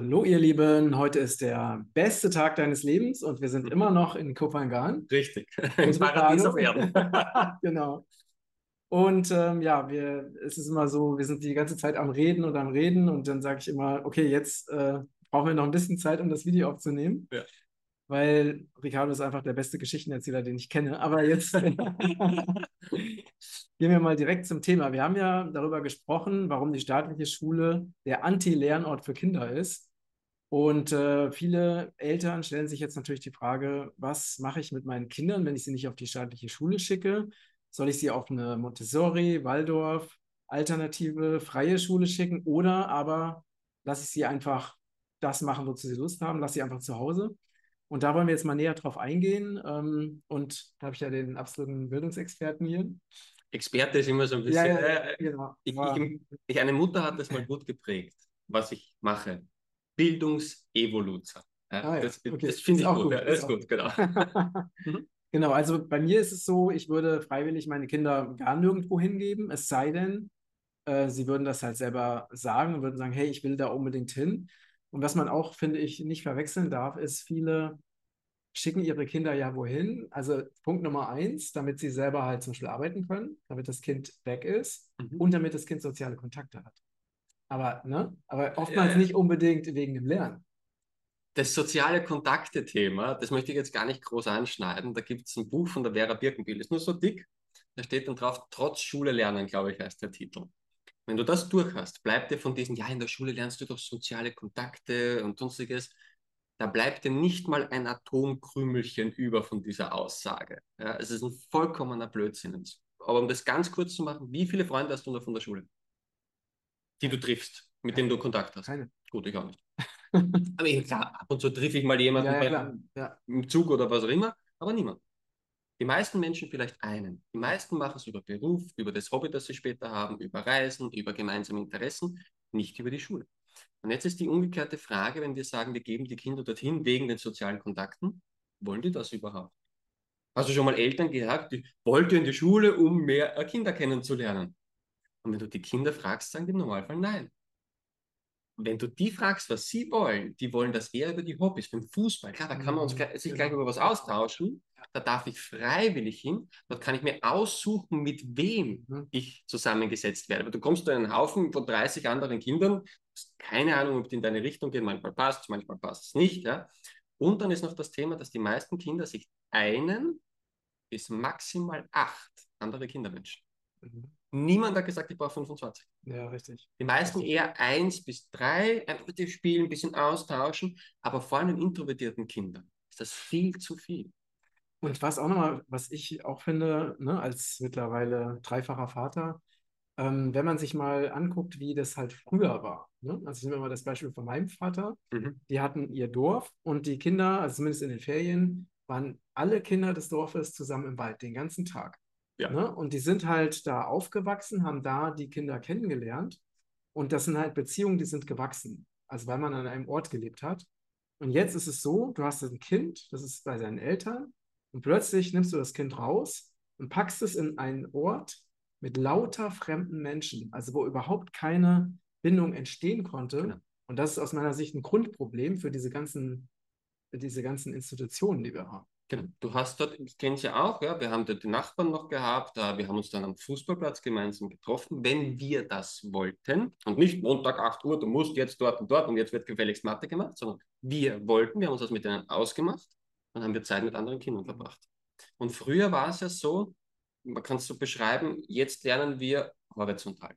Hallo ihr Lieben, heute ist der beste Tag deines Lebens und wir sind immer noch in Kopangan. Richtig, im Paradies auf Erden. genau. Und ähm, ja, wir, es ist immer so, wir sind die ganze Zeit am Reden und am Reden und dann sage ich immer, okay, jetzt äh, brauchen wir noch ein bisschen Zeit, um das Video aufzunehmen. Ja. Weil Ricardo ist einfach der beste Geschichtenerzähler, den ich kenne. Aber jetzt Gehen wir mal direkt zum Thema. Wir haben ja darüber gesprochen, warum die staatliche Schule der Anti-Lernort für Kinder ist. Und äh, viele Eltern stellen sich jetzt natürlich die Frage, was mache ich mit meinen Kindern, wenn ich sie nicht auf die staatliche Schule schicke? Soll ich sie auf eine Montessori, Waldorf, alternative, freie Schule schicken oder aber lasse ich sie einfach das machen, wozu sie Lust haben, lasse sie einfach zu Hause? Und da wollen wir jetzt mal näher drauf eingehen. Ähm, und da habe ich ja den absoluten Bildungsexperten hier. Experte ist immer so ein bisschen. Ja, ja, äh, genau. ich, ich, ich, eine Mutter hat das mal gut geprägt, was ich mache. Bildungsevolution. Ja, Ah, ja. Das, Okay. das finde ich auch gut. gut, ist ist gut, genau. Mhm. Genau, also bei mir ist es so, ich würde freiwillig meine Kinder gar nirgendwo hingeben, es sei denn, äh, sie würden das halt selber sagen und würden sagen, hey, ich will da unbedingt hin. Und was man auch, finde ich, nicht verwechseln darf, ist, viele schicken ihre Kinder ja wohin. Also Punkt Nummer eins, damit sie selber halt zum Beispiel arbeiten können, damit das Kind weg ist Mhm. und damit das Kind soziale Kontakte hat. Aber, ne? Aber oftmals Ja. nicht unbedingt wegen dem Lernen. Das soziale Kontakte-Thema, das möchte ich jetzt gar nicht groß anschneiden. Da gibt es ein Buch von der Vera Birkenbiel, ist nur so dick. Da steht dann drauf, trotz Schule lernen, glaube ich, heißt der Titel. Wenn du das durch hast, bleibt dir von diesen, ja, in der Schule lernst du doch soziale Kontakte und sonstiges, da bleibt dir nicht mal ein Atomkrümelchen über von dieser Aussage. Ja, es ist ein vollkommener Blödsinn. Aber um das ganz kurz zu machen, wie viele Freunde hast du noch von der Schule? Die du triffst, mit denen du Kontakt hast? Keine. Gut, ich auch nicht. Aber ich, klar, ab und zu treffe ich mal jemanden Ja, ja. Ja. im Zug oder was auch immer, aber niemand. Die meisten Menschen vielleicht einen. Die meisten machen es über Beruf, über das Hobby, das sie später haben, über Reisen, über gemeinsame Interessen, nicht über die Schule. Und jetzt ist die umgekehrte Frage, wenn wir sagen, wir geben die Kinder dorthin wegen den sozialen Kontakten, wollen die das überhaupt? Hast du schon mal Eltern gehabt, die wollt ihr in die Schule, um mehr äh, Kinder kennenzulernen? Und wenn du die Kinder fragst, sagen die im Normalfall nein. Wenn du die fragst, was sie wollen, die wollen das eher über die Hobbys, beim Fußball. Klar, da kann man uns Mhm, sich gleich über was austauschen. Da darf ich freiwillig hin. Dort kann ich mir aussuchen, mit wem Mhm. ich zusammengesetzt werde. Aber du kommst in einen Haufen von 30 anderen Kindern, hast keine Ahnung, ob die in deine Richtung gehen. Manchmal passt es, manchmal passt es nicht. Ja? Und dann ist noch das Thema, dass die meisten Kinder sich einen bis maximal acht andere Kinder wünschen. Mhm. Niemand hat gesagt, ich brauche 25. Ja, richtig. Die meisten eher eins bis drei, einfach mit dem Spielen, ein bisschen austauschen, aber vor allem introvertierten Kindern ist das viel zu viel. Und was auch nochmal, was ich auch finde, ne, als mittlerweile dreifacher Vater, ähm, wenn man sich mal anguckt, wie das halt früher war. Ne? Also ich nehme mal das Beispiel von meinem Vater. Mhm. Die hatten ihr Dorf und die Kinder, also zumindest in den Ferien, waren alle Kinder des Dorfes zusammen im Wald den ganzen Tag. Ja. Ne? Und die sind halt da aufgewachsen, haben da die Kinder kennengelernt. Und das sind halt Beziehungen, die sind gewachsen. Also weil man an einem Ort gelebt hat. Und jetzt ist es so, du hast ein Kind, das ist bei seinen Eltern, und plötzlich nimmst du das Kind raus und packst es in einen Ort mit lauter fremden Menschen, also wo überhaupt keine Bindung entstehen konnte. Genau. Und das ist aus meiner Sicht ein Grundproblem für diese ganzen, für diese ganzen Institutionen, die wir haben. Genau. Du hast dort, ich kenne es ja auch, ja, wir haben dort die Nachbarn noch gehabt, äh, wir haben uns dann am Fußballplatz gemeinsam getroffen, wenn wir das wollten und nicht Montag 8 Uhr, du musst jetzt dort und dort und jetzt wird gefälligst Mathe gemacht, sondern wir wollten, wir haben uns das mit denen ausgemacht und haben wir Zeit mit anderen Kindern verbracht. Und früher war es ja so, man kann es so beschreiben, jetzt lernen wir horizontal.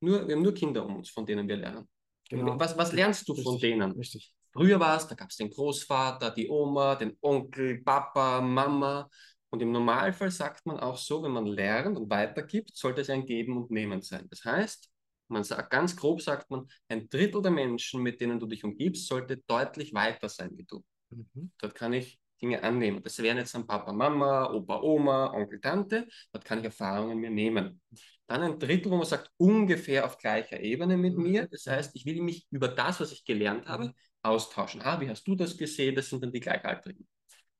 Nur, wir haben nur Kinder um uns, von denen wir lernen. Genau. Was, was lernst du von Richtig, denen? Richtig. Früher war es, da gab es den Großvater, die Oma, den Onkel, Papa, Mama. Und im Normalfall sagt man auch so, wenn man lernt und weitergibt, sollte es ein Geben und Nehmen sein. Das heißt, man sagt, ganz grob sagt man, ein Drittel der Menschen, mit denen du dich umgibst, sollte deutlich weiter sein wie du. Mhm. Dort kann ich Dinge annehmen. Das wären jetzt dann Papa, Mama, Opa, Oma, Onkel, Tante. Dort kann ich Erfahrungen mir nehmen. Dann ein Drittel, wo man sagt, ungefähr auf gleicher Ebene mit Mhm. mir. Das heißt, ich will mich über das, was ich gelernt habe, austauschen. Ah, wie hast du das gesehen? Das sind dann die Gleichaltrigen.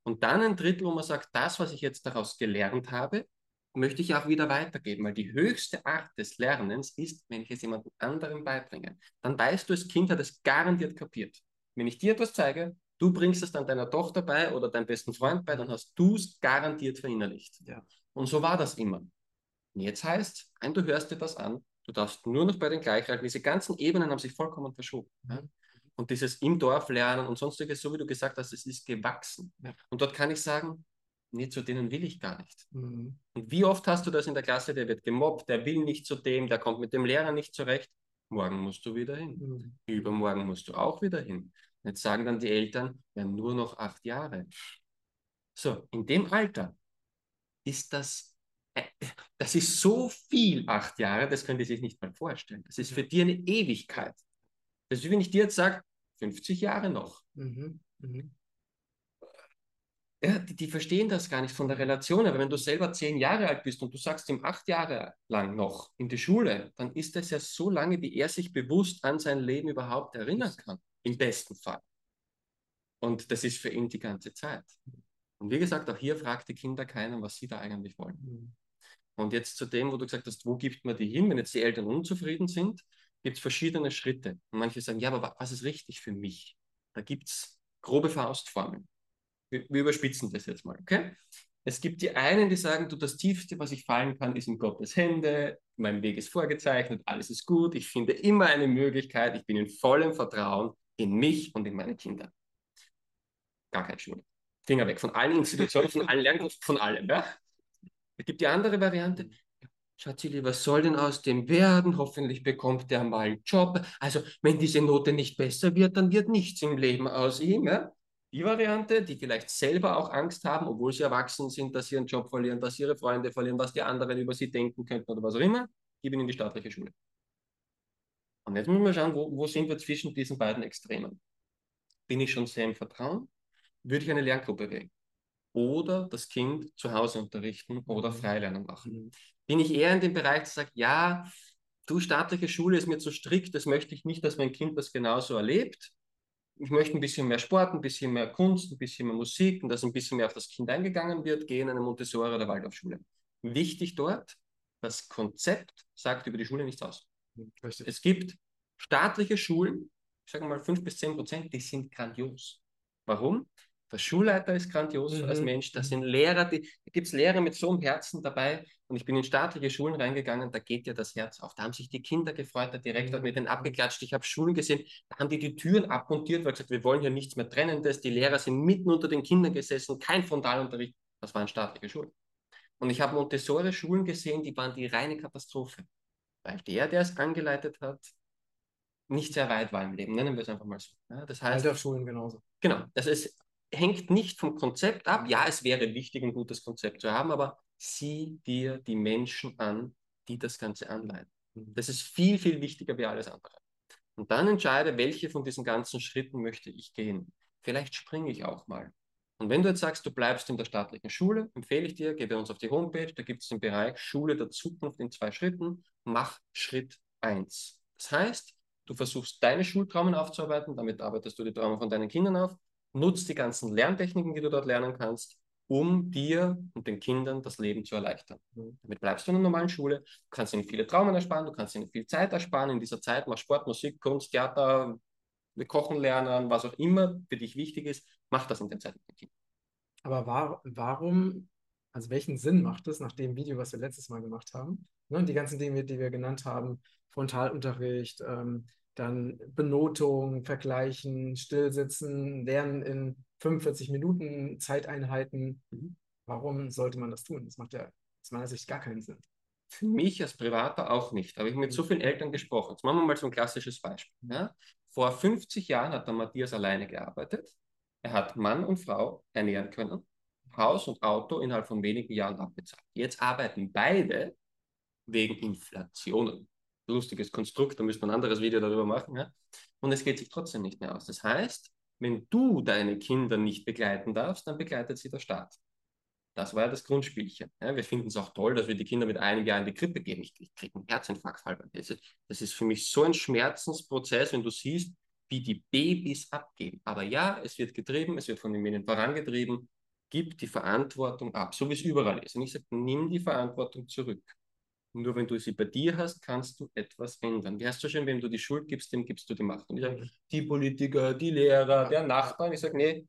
Und dann ein Drittel, wo man sagt, das, was ich jetzt daraus gelernt habe, möchte ich auch wieder weitergeben, weil die höchste Art des Lernens ist, wenn ich es jemandem anderen beibringe. Dann weißt du, das Kind hat es garantiert kapiert. Wenn ich dir etwas zeige, du bringst es dann deiner Tochter bei oder deinem besten Freund bei, dann hast du es garantiert verinnerlicht. Ja. Und so war das immer. Und jetzt heißt, ein, du hörst dir das an, du darfst nur noch bei den Gleichalten, diese ganzen Ebenen haben sich vollkommen verschoben. Ja? Und dieses im Dorf lernen und sonstiges, so wie du gesagt hast, es ist gewachsen. Ja. Und dort kann ich sagen, nee, zu denen will ich gar nicht. Mhm. Und wie oft hast du das in der Klasse, der wird gemobbt, der will nicht zu dem, der kommt mit dem Lehrer nicht zurecht. Morgen musst du wieder hin. Mhm. Übermorgen musst du auch wieder hin. Jetzt sagen dann die Eltern, wir haben nur noch acht Jahre. So, in dem Alter ist das, äh, das ist so viel, acht Jahre, das können die sich nicht mal vorstellen. Das ist für die eine Ewigkeit. Das ist wie wenn ich dir jetzt sage, 50 Jahre noch. Mhm. Mhm ja, die, die, verstehen das gar nicht von der Relation. Aber wenn du selber zehn Jahre alt bist und du sagst ihm acht Jahre lang noch in die Schule, dann ist das ja so lange, wie er sich bewusst an sein Leben überhaupt erinnern kann. Im besten Fall. Und das ist für ihn die ganze Zeit. Und wie gesagt, auch hier fragt die Kinder keiner, was sie da eigentlich wollen. Und jetzt zu dem, wo du gesagt hast, wo gibt man die hin, wenn jetzt die Eltern unzufrieden sind, gibt es verschiedene Schritte. Und manche sagen, ja, aber was ist richtig für mich? Da gibt es grobe Faustformeln wir, wir überspitzen das jetzt mal, okay? Es gibt die einen, die sagen, du, das Tiefste, was ich fallen kann, ist in Gottes Hände, mein Weg ist vorgezeichnet, alles ist gut, ich finde immer eine Möglichkeit, ich bin in vollem Vertrauen in mich und in meine Kinder. Gar kein Schule. Finger weg von allen Institutionen, von allen Lerngruppen, von allem. Ja? Es gibt die andere Variante, Schatzi, was soll denn aus dem werden? Hoffentlich bekommt der mal einen Job. Also, wenn diese Note nicht besser wird, dann wird nichts im Leben aus ihm. Ja? die Variante, die vielleicht selber auch Angst haben, obwohl sie erwachsen sind, dass sie ihren Job verlieren, dass ihre Freunde verlieren, was die anderen über sie denken könnten oder was auch immer, geben in die staatliche Schule. Und jetzt müssen wir schauen, wo, wo sind wir zwischen diesen beiden Extremen? Bin ich schon sehr im Vertrauen? Würde ich eine Lerngruppe wählen? Oder das Kind zu Hause unterrichten oder Freilernen machen? Mhm. Bin ich eher in dem Bereich, dass sagt, ja, du staatliche Schule ist mir zu strikt, das möchte ich nicht, dass mein Kind das genauso erlebt ich möchte ein bisschen mehr Sport, ein bisschen mehr Kunst, ein bisschen mehr Musik und dass ein bisschen mehr auf das Kind eingegangen wird, gehe in eine Montessori- oder Waldorfschule. Wichtig dort, das Konzept sagt über die Schule nichts aus. Richtig. Es gibt staatliche Schulen, ich sage mal 5 bis 10 Prozent, die sind grandios. Warum? Der Schulleiter ist grandios mhm. als Mensch. Das sind Lehrer, die, da gibt es Lehrer mit so einem Herzen dabei. Und ich bin in staatliche Schulen reingegangen, da geht ja das Herz auf. Da haben sich die Kinder gefreut, der Direktor hat mit denen abgeklatscht. Ich habe Schulen gesehen, da haben die die Türen abmontiert, weil gesagt, wir wollen hier nichts mehr Trennendes. Die Lehrer sind mitten unter den Kindern gesessen, kein Frontalunterricht. Das waren staatliche Schulen. Und ich habe Montessori-Schulen gesehen, die waren die reine Katastrophe. Weil der, der es angeleitet hat, nicht sehr weit war im Leben, nennen wir es einfach mal so. Ja, das heißt, Waldorfschulen genauso. Genau, das ist hängt nicht vom Konzept ab. Ja, es wäre wichtig, ein gutes Konzept zu haben, aber sieh dir die Menschen an, die das Ganze anleiten. Mhm. Das ist viel, viel wichtiger wie alles andere. Und dann entscheide, welche von diesen ganzen Schritten möchte ich gehen. Vielleicht springe ich auch mal. Und wenn du jetzt sagst, du bleibst in der staatlichen Schule, empfehle ich dir, geh bei uns auf die Homepage, da gibt es den Bereich Schule der Zukunft in zwei Schritten, mach Schritt 1. Das heißt, du versuchst deine Schultraumen aufzuarbeiten, damit arbeitest du die Traumen von deinen Kindern auf nutzt die ganzen Lerntechniken, die du dort lernen kannst, um dir und den Kindern das Leben zu erleichtern. Mhm. Damit bleibst du in einer normalen Schule, du kannst ihnen viele Traumen ersparen, du kannst ihnen viel Zeit ersparen. In dieser Zeit mach Sport, Musik, Kunst, Theater, wir kochen lernen, was auch immer für dich wichtig ist, mach das in der Zeit mit den Kindern. Aber war, warum, also welchen Sinn macht es nach dem Video, was wir letztes Mal gemacht haben? Ne, die ganzen Dinge, die wir genannt haben, Frontalunterricht, ähm, dann Benotung, Vergleichen, Stillsitzen, Lernen in 45 Minuten Zeiteinheiten. Mhm. Warum sollte man das tun? Das macht ja aus meiner Sicht gar keinen Sinn. Für mich als Privater auch nicht. Da habe ich mit so vielen Eltern gesprochen. Jetzt machen wir mal so ein klassisches Beispiel. Ja? Vor 50 Jahren hat der Matthias alleine gearbeitet. Er hat Mann und Frau ernähren können, Haus und Auto innerhalb von wenigen Jahren abbezahlt. Jetzt arbeiten beide wegen Inflationen lustiges Konstrukt, da müsste man ein anderes Video darüber machen. Ja? Und es geht sich trotzdem nicht mehr aus. Das heißt, wenn du deine Kinder nicht begleiten darfst, dann begleitet sie der Staat. Das war ja das Grundspielchen. Ja, wir finden es auch toll, dass wir die Kinder mit einem Jahr in die Krippe geben. Ich, ich kriege einen Herzinfarkt. Das ist, das ist für mich so ein Schmerzensprozess, wenn du siehst, wie die Babys abgehen. Aber ja, es wird getrieben, es wird von den Medien vorangetrieben. gib die Verantwortung ab, so wie es überall ist. Und ich sage, nimm die Verantwortung zurück. Nur wenn du sie bei dir hast, kannst du etwas ändern. Wie heißt so schön, wenn du die Schuld gibst, dem gibst du die Macht. Und ich sage, die Politiker, die Lehrer, der Nachbarn. Ich sage, nee,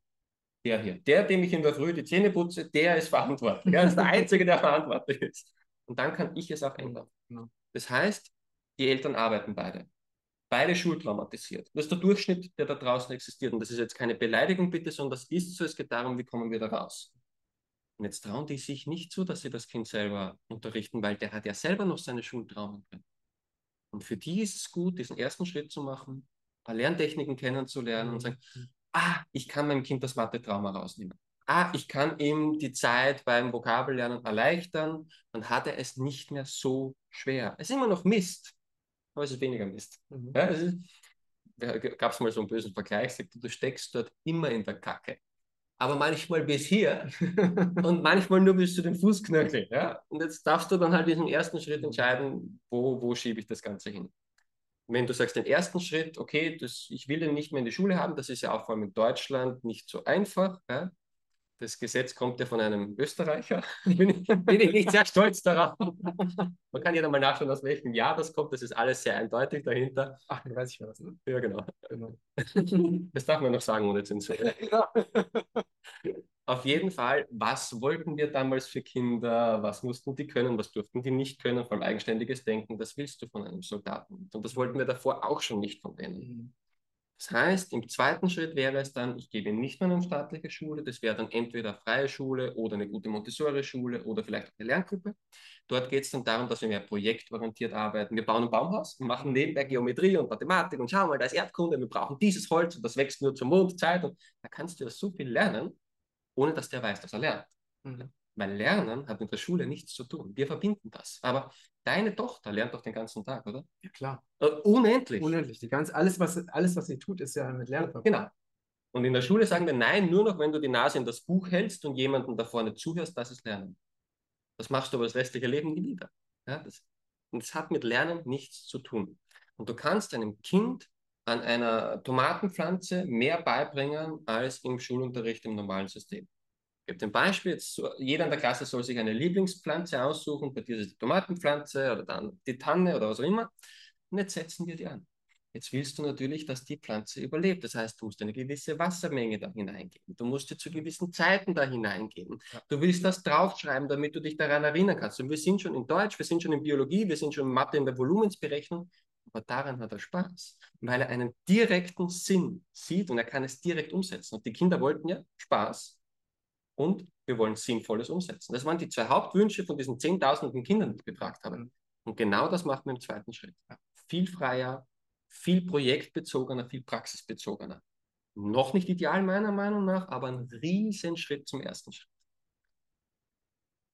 der hier. Der, dem ich in der Früh die Zähne putze, der ist verantwortlich. Er ist der Einzige, der verantwortlich ist. Und dann kann ich es auch ändern. Das heißt, die Eltern arbeiten beide. Beide schultraumatisiert. Das ist der Durchschnitt, der da draußen existiert. Und das ist jetzt keine Beleidigung, bitte, sondern das ist so. Es geht darum, wie kommen wir da raus. Und jetzt trauen die sich nicht zu, dass sie das Kind selber unterrichten, weil der hat ja selber noch seine Schultraumen drin. Und für die ist es gut, diesen ersten Schritt zu machen, ein paar Lerntechniken kennenzulernen und sagen, mhm. ah, ich kann meinem Kind das Mathe-Trauma rausnehmen. Ah, ich kann ihm die Zeit beim Vokabellernen erleichtern, dann hat er es nicht mehr so schwer. Es ist immer noch Mist, aber es ist weniger Mist. Mhm. Ja, gab es mal so einen bösen Vergleich, du steckst dort immer in der Kacke aber manchmal bis hier und manchmal nur bis zu den Fußknöcheln. Ja? Und jetzt darfst du dann halt diesen ersten Schritt entscheiden, wo, wo schiebe ich das Ganze hin. Wenn du sagst, den ersten Schritt, okay, das, ich will den nicht mehr in die Schule haben, das ist ja auch vor allem in Deutschland nicht so einfach. Ja? Das Gesetz kommt ja von einem Österreicher. bin, ich, bin ich nicht sehr stolz darauf. Man kann ja mal nachschauen, aus welchem Jahr das kommt. Das ist alles sehr eindeutig dahinter. Ach, dann weiß ich was. Ne? Ja, genau. genau. Das darf man noch sagen ohne Zensur. Ja. Auf jeden Fall, was wollten wir damals für Kinder? Was mussten die können? Was durften die nicht können? Vor allem eigenständiges Denken. Das willst du von einem Soldaten. Und das wollten wir davor auch schon nicht von denen. Das heißt, im zweiten Schritt wäre es dann, ich gebe nicht mehr in eine staatliche Schule, das wäre dann entweder freie Schule oder eine gute Montessori-Schule oder vielleicht eine Lerngruppe. Dort geht es dann darum, dass wir mehr projektorientiert arbeiten. Wir bauen ein Baumhaus und machen nebenbei Geometrie und Mathematik und schau mal, da ist Erdkunde, wir brauchen dieses Holz und das wächst nur zur Mondzeit und da kannst du ja so viel lernen, ohne dass der weiß, dass er lernt. Mhm. Weil Lernen hat mit der Schule nichts zu tun. Wir verbinden das. Aber deine Tochter lernt doch den ganzen Tag, oder? Ja, klar. Äh, unendlich. Unendlich. Die ganz, alles, was, alles, was sie tut, ist ja mit Lernen verbunden. Genau. Und in der Schule sagen wir, nein, nur noch, wenn du die Nase in das Buch hältst und jemanden da vorne zuhörst, das ist Lernen. Das machst du aber das restliche Leben nie wieder. Ja, das, und das hat mit Lernen nichts zu tun. Und du kannst einem Kind an einer Tomatenpflanze mehr beibringen als im Schulunterricht im normalen System. Ich gebe ein Beispiel, jeder in der Klasse soll sich eine Lieblingspflanze aussuchen, bei dir ist es die Tomatenpflanze oder dann die Tanne oder was auch immer. Und jetzt setzen wir die an. Jetzt willst du natürlich, dass die Pflanze überlebt. Das heißt, du musst eine gewisse Wassermenge da hineingeben. Du musst dir zu gewissen Zeiten da hineingeben. Du willst das draufschreiben, damit du dich daran erinnern kannst. Und wir sind schon in Deutsch, wir sind schon in Biologie, wir sind schon in Mathe in der Volumensberechnung. Aber daran hat er Spaß, weil er einen direkten Sinn sieht und er kann es direkt umsetzen. Und die Kinder wollten ja Spaß und wir wollen Sinnvolles umsetzen. Das waren die zwei Hauptwünsche von diesen zehntausenden Kindern, die ich gefragt habe. Und genau das machen wir im zweiten Schritt. Viel freier, viel projektbezogener, viel praxisbezogener. Noch nicht ideal meiner Meinung nach, aber ein Riesenschritt zum ersten Schritt.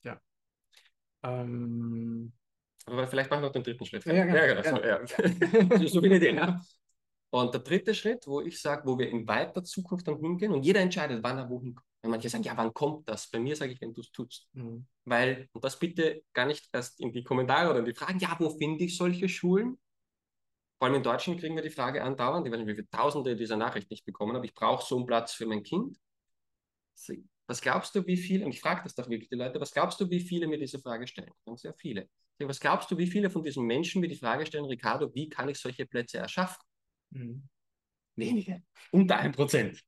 Ja. Ähm, aber vielleicht machen wir noch den dritten Schritt. Ja, ja, genau. ja, genau. ja. so, so viele Ideen. Ja. Und der dritte Schritt, wo ich sage, wo wir in weiter Zukunft dann hingehen und jeder entscheidet, wann er wohin kommt. Wenn manche sagen, ja, wann kommt das? Bei mir sage ich, wenn du es tust. Mhm. Weil, und das bitte gar nicht erst in die Kommentare oder in die Fragen, ja, wo finde ich solche Schulen? Vor allem in Deutschland kriegen wir die Frage andauernd, ich weiß nicht, wie viele Tausende dieser Nachricht nicht bekommen haben. ich brauche so einen Platz für mein Kind. Was glaubst du, wie viele, und ich frage das doch wirklich die Leute, was glaubst du, wie viele mir diese Frage stellen? Ganz sehr viele. Was glaubst du, wie viele von diesen Menschen mir die Frage stellen, Ricardo, wie kann ich solche Plätze erschaffen? Mhm. Wenige, unter 1%.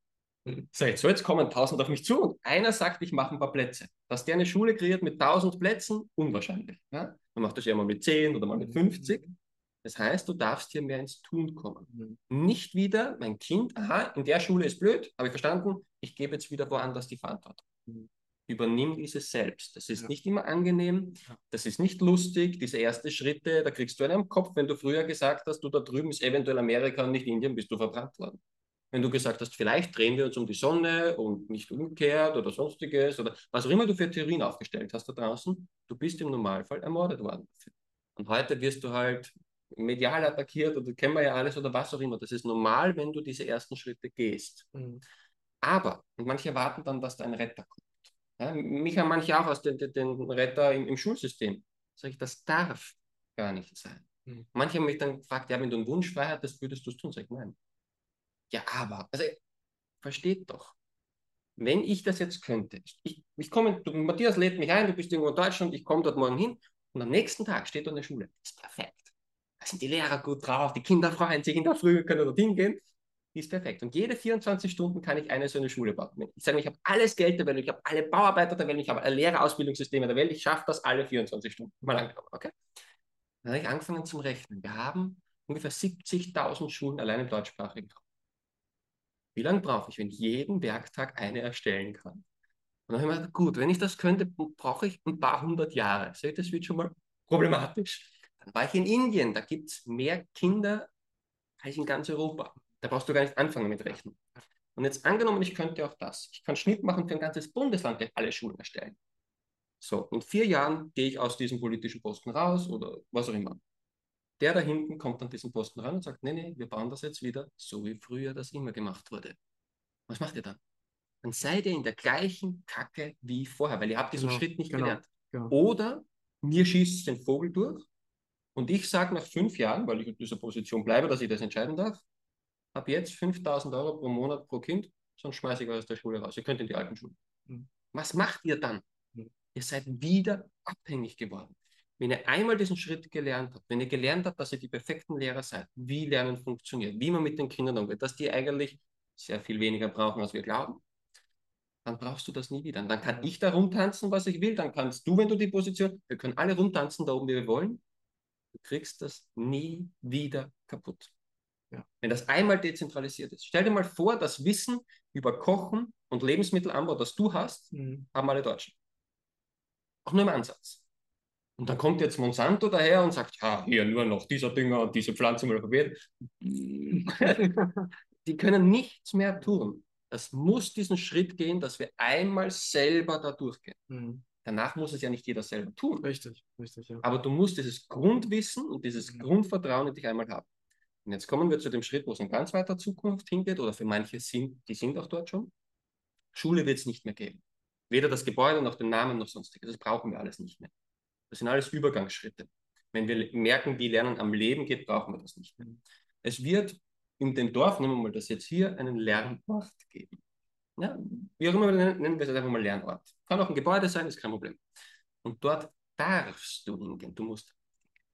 Seit so, jetzt kommen tausend auf mich zu und einer sagt, ich mache ein paar Plätze. Dass der eine Schule kreiert mit tausend Plätzen, unwahrscheinlich. Ja? Man macht das ja mal mit 10 oder mal mit mhm. 50. Das heißt, du darfst hier mehr ins Tun kommen. Mhm. Nicht wieder, mein Kind, aha, in der Schule ist blöd, habe ich verstanden, ich gebe jetzt wieder woanders die Verantwortung. Mhm. Übernimm dieses selbst. Das ist ja. nicht immer angenehm, das ist nicht lustig, diese ersten Schritte, da kriegst du einen am Kopf, wenn du früher gesagt hast, du da drüben ist eventuell Amerika und nicht Indien, bist du verbrannt worden wenn du gesagt hast, vielleicht drehen wir uns um die Sonne und nicht umgekehrt oder sonstiges oder was auch immer du für Theorien aufgestellt hast da draußen, du bist im Normalfall ermordet worden. Und heute wirst du halt medial attackiert oder kennen wir ja alles oder was auch immer. Das ist normal, wenn du diese ersten Schritte gehst. Mhm. Aber, und manche erwarten dann, dass da ein Retter kommt. Ja, mich haben manche auch aus den, den, Retter im, im, Schulsystem. Sag ich, das darf gar nicht sein. Mhm. Manche haben mich dann gefragt, ja, wenn du einen Wunsch frei hättest, würdest du es tun? Sag ich, nein. Ja, aber, also versteht doch. wenn ich das jetzt könnte, ich, ich komme, du, Matthias lädt mich ein, du bist irgendwo in Deutschland, ich komme dort morgen hin und am nächsten Tag steht dort eine Schule. Das ist perfekt. Da sind die Lehrer gut drauf, die Kinder freuen sich in der Früh, können dort hingehen. Ist perfekt. Und jede 24 Stunden kann ich eine so eine Schule bauen. Ich sage, ich habe alles Geld der Welt, ich habe alle Bauarbeiter der Welt, ich habe alle Lehrerausbildungssysteme der Welt, ich schaffe das alle 24 Stunden. Mal angenommen, okay? Dann habe ich angefangen zum Rechnen. Wir haben ungefähr 70.000 Schulen allein im deutschsprachigen Raum. Wie lange brauche ich, wenn ich jeden Werktag eine erstellen kann? Und dann habe ich mir gedacht, gut, wenn ich das könnte, brauche ich ein paar hundert Jahre. Seht, das wird schon mal problematisch. Dann war ich in Indien, da gibt es mehr Kinder als in ganz Europa. Da brauchst du gar nicht anfangen mit Rechnen. Und jetzt angenommen, ich könnte auch das. Ich kann Schnitt machen für ein ganzes Bundesland, der alle Schulen erstellen. So, in vier Jahren gehe ich aus diesem politischen Posten raus oder was auch immer. Der da hinten kommt an diesen Posten ran und sagt, nee, nee, wir bauen das jetzt wieder, so wie früher das immer gemacht wurde. Was macht ihr dann? Dann seid ihr in der gleichen Kacke wie vorher, weil ihr habt diesen genau, Schritt nicht genau, gelernt. Genau. Oder mir schießt den Vogel durch und ich sage nach fünf Jahren, weil ich in dieser Position bleibe, dass ich das entscheiden darf, ab jetzt 5000 Euro pro Monat pro Kind, sonst schmeiße ich euch aus der Schule raus. Ihr könnt in die alten Schulen. Mhm. Was macht ihr dann? Mhm. Ihr seid wieder abhängig geworden. Wenn ihr einmal diesen Schritt gelernt habt, wenn ihr gelernt habt, dass ihr die perfekten Lehrer seid, wie Lernen funktioniert, wie man mit den Kindern umgeht, dass die eigentlich sehr viel weniger brauchen, als wir glauben, dann brauchst du das nie wieder. Und dann kann ich da rumtanzen, was ich will, dann kannst du, wenn du die Position, wir können alle rumtanzen da oben, wie wir wollen, du kriegst das nie wieder kaputt. Ja. Wenn das einmal dezentralisiert ist. Stell dir mal vor, das Wissen über Kochen und Lebensmittelanbau, das du hast, mhm. haben alle Deutschen. Auch nur im Ansatz. Und dann kommt jetzt Monsanto daher und sagt, ja, hier nur noch dieser Dünger und diese Pflanze mal probiert. Die können nichts mehr tun. Es muss diesen Schritt gehen, dass wir einmal selber da durchgehen. Mhm. Danach muss es ja nicht jeder selber tun. Richtig, richtig, ja. Aber du musst dieses Grundwissen und dieses mhm. Grundvertrauen in dich einmal haben. Und jetzt kommen wir zu dem Schritt, wo es in ganz weiter Zukunft hingeht, oder für manche sind, die sind auch dort schon. Schule wird es nicht mehr geben. Weder das Gebäude noch den Namen noch sonstiges. Das brauchen wir alles nicht mehr. Das sind alles Übergangsschritte. Wenn wir merken, wie Lernen am Leben geht, brauchen wir das nicht mehr. Es wird in dem Dorf, nehmen wir mal das jetzt hier, einen Lernort geben. Ja, wie auch immer, nennen wir es einfach mal Lernort. Kann auch ein Gebäude sein, ist kein Problem. Und dort darfst du hingehen. Du musst,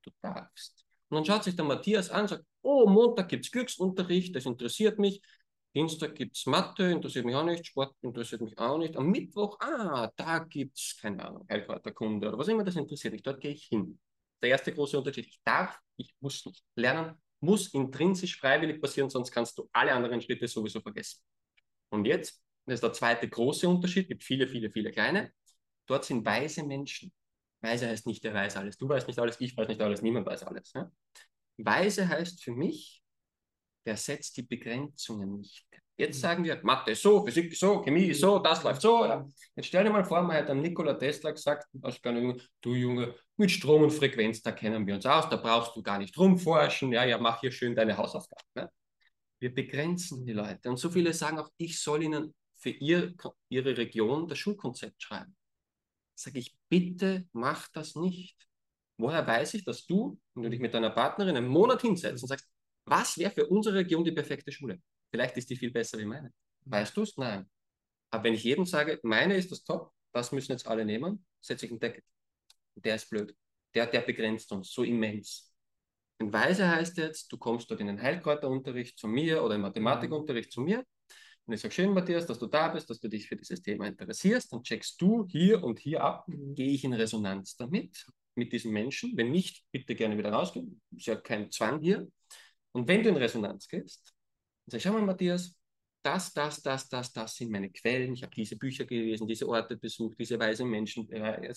du darfst. Und dann schaut sich der Matthias an und sagt, oh, Montag gibt es Glücksunterricht, das interessiert mich. Dienstag gibt es Mathe, interessiert mich auch nicht, Sport interessiert mich auch nicht. Am Mittwoch, ah, da gibt es, keine Ahnung, Heilkräuterkunde oder was immer das interessiert mich. Dort gehe ich hin. Der erste große Unterschied, ich darf, ich muss nicht. Lernen muss intrinsisch freiwillig passieren, sonst kannst du alle anderen Schritte sowieso vergessen. Und jetzt, das ist der zweite große Unterschied, gibt viele, viele, viele kleine. Dort sind weise Menschen. Weise heißt nicht, der weiß alles. Du weißt nicht alles, ich weiß nicht alles, niemand weiß alles. Ja? Weise heißt für mich, der setzt die Begrenzungen nicht. Jetzt mhm. sagen wir, Mathe ist so, Physik ist so, Chemie ist so, das läuft so. Ja. Jetzt stell dir mal vor, man hat am Nikola Tesla gesagt, du Junge, mit Strom und Frequenz, da kennen wir uns aus, da brauchst du gar nicht rumforschen, ja, ja, mach hier schön deine Hausaufgaben. Ne? Wir begrenzen die Leute. Und so viele sagen auch, ich soll ihnen für ihr, ihre Region das Schulkonzept schreiben. Sage ich, bitte mach das nicht. Woher weiß ich, dass du, wenn du dich mit deiner Partnerin einen Monat hinsetzt und sagst, was wäre für unsere Region die perfekte Schule? Vielleicht ist die viel besser wie meine. Weißt du es? Nein. Aber wenn ich jedem sage, meine ist das top, das müssen jetzt alle nehmen, setze ich einen Deckel. Der ist blöd. Der, der begrenzt uns so immens. Ein Weise heißt jetzt, du kommst dort in den Heilkräuterunterricht zu mir oder im Mathematikunterricht zu mir. Und ich sage, schön, Matthias, dass du da bist, dass du dich für dieses Thema interessierst. Dann checkst du hier und hier ab, gehe ich in Resonanz damit, mit diesen Menschen. Wenn nicht, bitte gerne wieder rausgehen. Ist ja kein Zwang hier. Und wenn du in Resonanz gehst, dann sag, schau mal, Matthias, das, das, das, das, das sind meine Quellen. Ich habe diese Bücher gelesen, diese Orte besucht, diese weisen Menschen. Äh,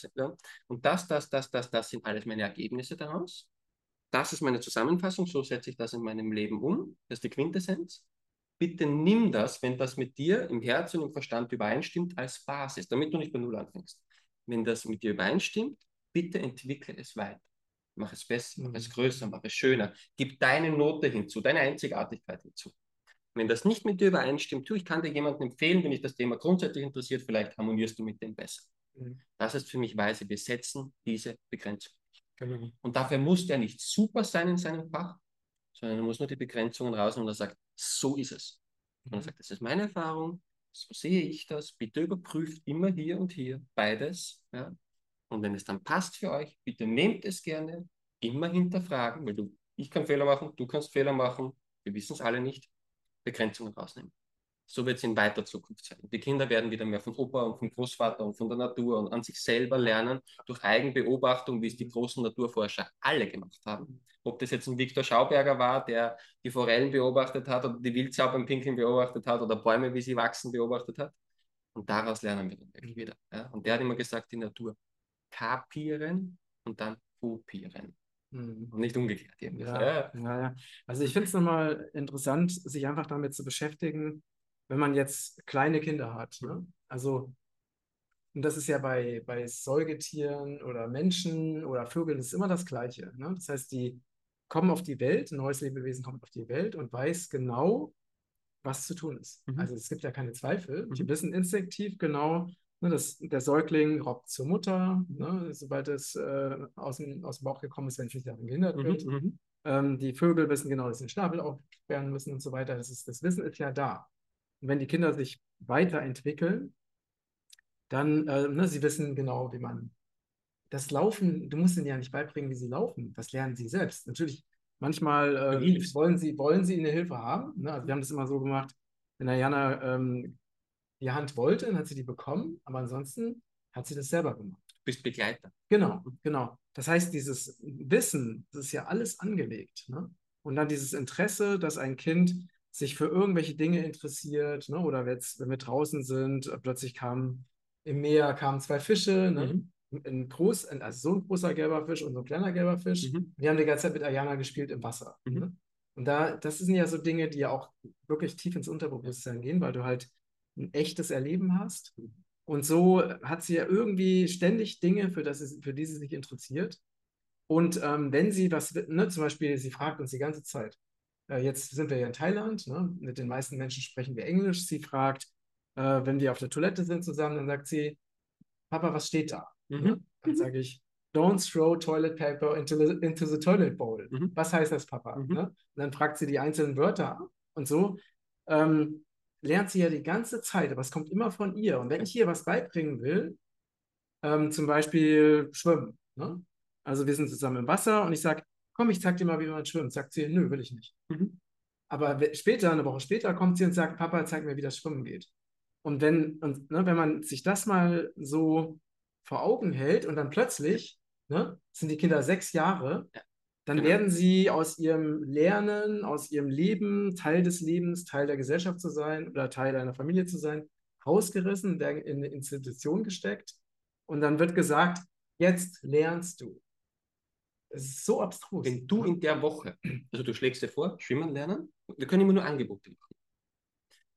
und das, das, das, das, das sind alles meine Ergebnisse daraus. Das ist meine Zusammenfassung, so setze ich das in meinem Leben um. Das ist die Quintessenz. Bitte nimm das, wenn das mit dir im Herzen und im Verstand übereinstimmt, als Basis, damit du nicht bei Null anfängst. Wenn das mit dir übereinstimmt, bitte entwickle es weiter mach es besser, mach es mhm. größer, mach es schöner. Gib deine Note hinzu, deine Einzigartigkeit hinzu. Wenn das nicht mit dir übereinstimmt, tu, ich kann dir jemanden empfehlen, wenn dich das Thema grundsätzlich interessiert, vielleicht harmonierst du mit dem besser. Mhm. Das ist für mich weise, wir setzen diese Begrenzung. Genau. Und dafür muss der nicht super sein in seinem Fach, sondern er muss nur die Begrenzungen rausnehmen und er sagt, so ist es. Und er mhm. sagt, das ist meine Erfahrung, So sehe ich das. Bitte überprüft immer hier und hier beides. Ja? Und wenn es dann passt für euch, bitte nehmt es gerne, immer hinterfragen, weil du, ich kann Fehler machen, du kannst Fehler machen, wir wissen es alle nicht, Begrenzungen rausnehmen. So wird es in weiter Zukunft sein. Die Kinder werden wieder mehr von Opa und vom Großvater und von der Natur und an sich selber lernen, durch Eigenbeobachtung, wie es die großen Naturforscher alle gemacht haben. Ob das jetzt ein Viktor Schauberger war, der die Forellen beobachtet hat oder die Wildsau beim Pinkeln beobachtet hat oder Bäume, wie sie wachsen, beobachtet hat. Und daraus lernen wir dann wirklich wieder. Ja? Und der hat immer gesagt, die Natur kapieren und dann kopieren. Mhm. Und nicht umgekehrt. Ja, ja. ja, Also ich finde es nochmal interessant, sich einfach damit zu beschäftigen, wenn man jetzt kleine Kinder hat. Ne? Also, und das ist ja bei, bei Säugetieren oder Menschen oder Vögeln, ist immer das Gleiche. Ne? Das heißt, die kommen auf die Welt, ein neues Lebewesen kommt auf die Welt und weiß genau, was zu tun ist. Mhm. Also es gibt ja keine Zweifel. Mhm. Die wissen instinktiv genau, ne, dass der Säugling robbt zur Mutter, ne, sobald es äh, aus, dem, aus dem Bauch gekommen ist, wenn es nicht daran gehindert mhm. wird. Mhm. Ähm, die Vögel wissen genau, dass sie den Schnabel aufsperren müssen und so weiter. Das, ist, das Wissen ist ja da. Und wenn die Kinder sich weiterentwickeln, dann, äh, ne, sie wissen genau, wie man das Laufen, du musst ihnen ja nicht beibringen, wie sie laufen. Das lernen sie selbst. Natürlich, manchmal äh, wollen, sie, wollen sie eine Hilfe haben. Ne? Also wir haben das immer so gemacht, wenn Jana ähm, die Hand wollte, dann hat sie die bekommen, aber ansonsten hat sie das selber gemacht. Du bist Begleiter. Genau, genau. Das heißt, dieses Wissen, das ist ja alles angelegt. Ne? Und dann dieses Interesse, dass ein Kind sich für irgendwelche Dinge interessiert, ne? oder jetzt, wenn wir draußen sind, plötzlich kamen im Meer kamen zwei Fische, ne? mhm. ein groß, also so ein großer gelber Fisch und so ein kleiner gelber Fisch. Mhm. Wir haben die ganze Zeit mit Ayana gespielt im Wasser. Mhm. Ne? Und da, das sind ja so Dinge, die ja auch wirklich tief ins Unterbewusstsein gehen, weil du halt ein echtes Erleben hast. Und so hat sie ja irgendwie ständig Dinge, für, das sie, für die sie sich interessiert. Und ähm, wenn sie was, ne, zum Beispiel, sie fragt uns die ganze Zeit, äh, jetzt sind wir ja in Thailand, ne? mit den meisten Menschen sprechen wir Englisch. Sie fragt, äh, wenn wir auf der Toilette sind zusammen, dann sagt sie, Papa, was steht da? Mhm. Ne? Dann mhm. sage ich, don't throw toilet paper into the, into the toilet bowl. Mhm. Was heißt das, Papa? Mhm. Ne? Und dann fragt sie die einzelnen Wörter und so. Ähm, lernt sie ja die ganze Zeit, aber es kommt immer von ihr. Und wenn ich ihr was beibringen will, ähm, zum Beispiel schwimmen, ne? also wir sind zusammen im Wasser und ich sage, komm, ich zeig dir mal, wie man schwimmt. Sagt sie, nö, will ich nicht. Mhm. Aber später, eine Woche später, kommt sie und sagt, Papa, zeig mir, wie das Schwimmen geht. Und wenn, und, ne, wenn man sich das mal so vor Augen hält und dann plötzlich, ne, sind die Kinder sechs Jahre, dann genau. werden sie aus ihrem Lernen, aus ihrem Leben, Teil des Lebens, Teil der Gesellschaft zu sein oder Teil einer Familie zu sein, rausgerissen, werden in eine Institution gesteckt und dann wird gesagt, jetzt lernst du. Es ist so abstrus. Wenn du in der Woche, also du schlägst dir vor, schwimmen lernen, wir können immer nur Angebote machen.